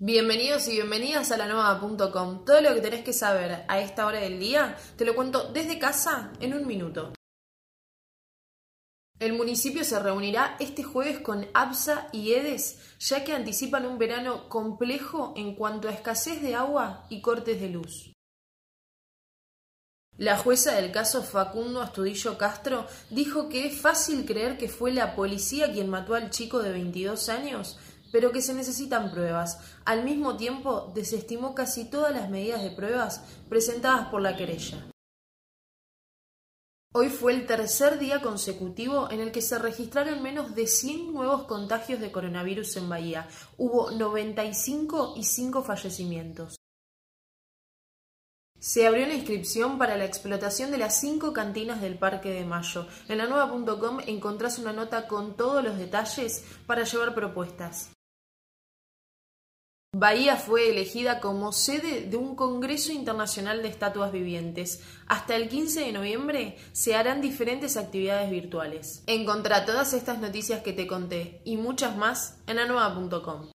Bienvenidos y bienvenidas a la nueva.com. Todo lo que tenés que saber a esta hora del día te lo cuento desde casa en un minuto. El municipio se reunirá este jueves con ABSA y EDES, ya que anticipan un verano complejo en cuanto a escasez de agua y cortes de luz. La jueza del caso Facundo Astudillo Castro dijo que es fácil creer que fue la policía quien mató al chico de 22 años pero que se necesitan pruebas. Al mismo tiempo, desestimó casi todas las medidas de pruebas presentadas por la querella. Hoy fue el tercer día consecutivo en el que se registraron menos de 100 nuevos contagios de coronavirus en Bahía. Hubo 95 y 5 fallecimientos. Se abrió la inscripción para la explotación de las cinco cantinas del Parque de Mayo. En la nueva.com encontrás una nota con todos los detalles para llevar propuestas. Bahía fue elegida como sede de un Congreso Internacional de Estatuas Vivientes. Hasta el 15 de noviembre se harán diferentes actividades virtuales. Encontrá todas estas noticias que te conté y muchas más en anueva.com.